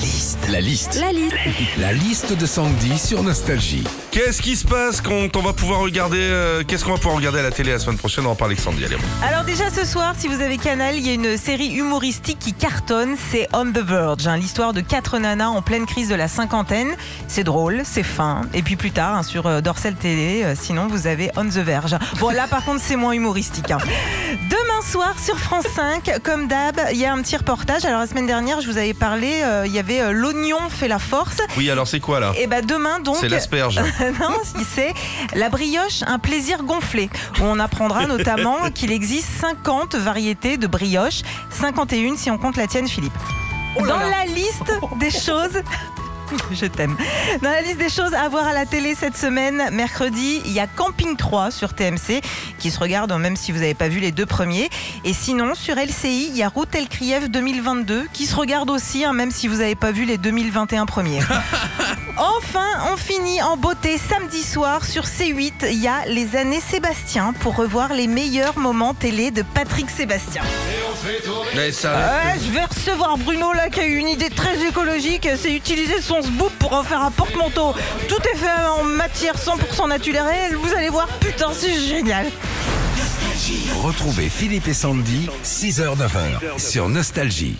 liste. La liste. La liste. La liste de Sandy sur Nostalgie. Qu'est-ce qui se passe quand on va pouvoir regarder euh, Qu'est-ce qu'on va pouvoir regarder à la télé la semaine prochaine? On en parle avec Sandy. Allez, on- Alors déjà ce soir, si vous avez Canal, il y a une série humoristique qui cartonne, c'est On the Verge, hein, l'histoire de quatre nanas en pleine crise de la cinquantaine. C'est drôle, c'est fin. Et puis plus tard, hein, sur euh, Dorsal Télé, euh, sinon vous avez On the Verge. Bon là par contre c'est moins humoristique. hein. Demain soir sur France 5, comme d'hab, il y a un petit reportage. Alors la semaine dernière, je vous avais parlé, euh, il y avait euh, L'oignon fait la force. Oui, alors c'est quoi là? Et ben demain donc... C'est l'asperge. non, c'est la brioche, un plaisir gonflé. Où on apprendra notamment qu'il existe 50 variétés de brioche, 51 si on compte la tienne, Philippe. Dans la liste des choses. Je t'aime. Dans la liste des choses à voir à la télé cette semaine, mercredi, il y a Camping 3 sur TMC qui se regarde même si vous n'avez pas vu les deux premiers. Et sinon, sur LCI, il y a Route El Krief 2022 qui se regarde aussi, hein, même si vous n'avez pas vu les 2021 premiers. Enfin, on finit en beauté samedi soir sur C8. Il y a les années Sébastien pour revoir les meilleurs moments télé de Patrick Sébastien. Mais ça, Ouais, je vais recevoir Bruno là qui a eu une idée très écologique. C'est utiliser son sboop pour en faire un porte-manteau. Tout est fait en matière 100% naturelle. Vous allez voir, putain, c'est génial. Retrouvez Philippe et Sandy, 6h-9h sur Nostalgie.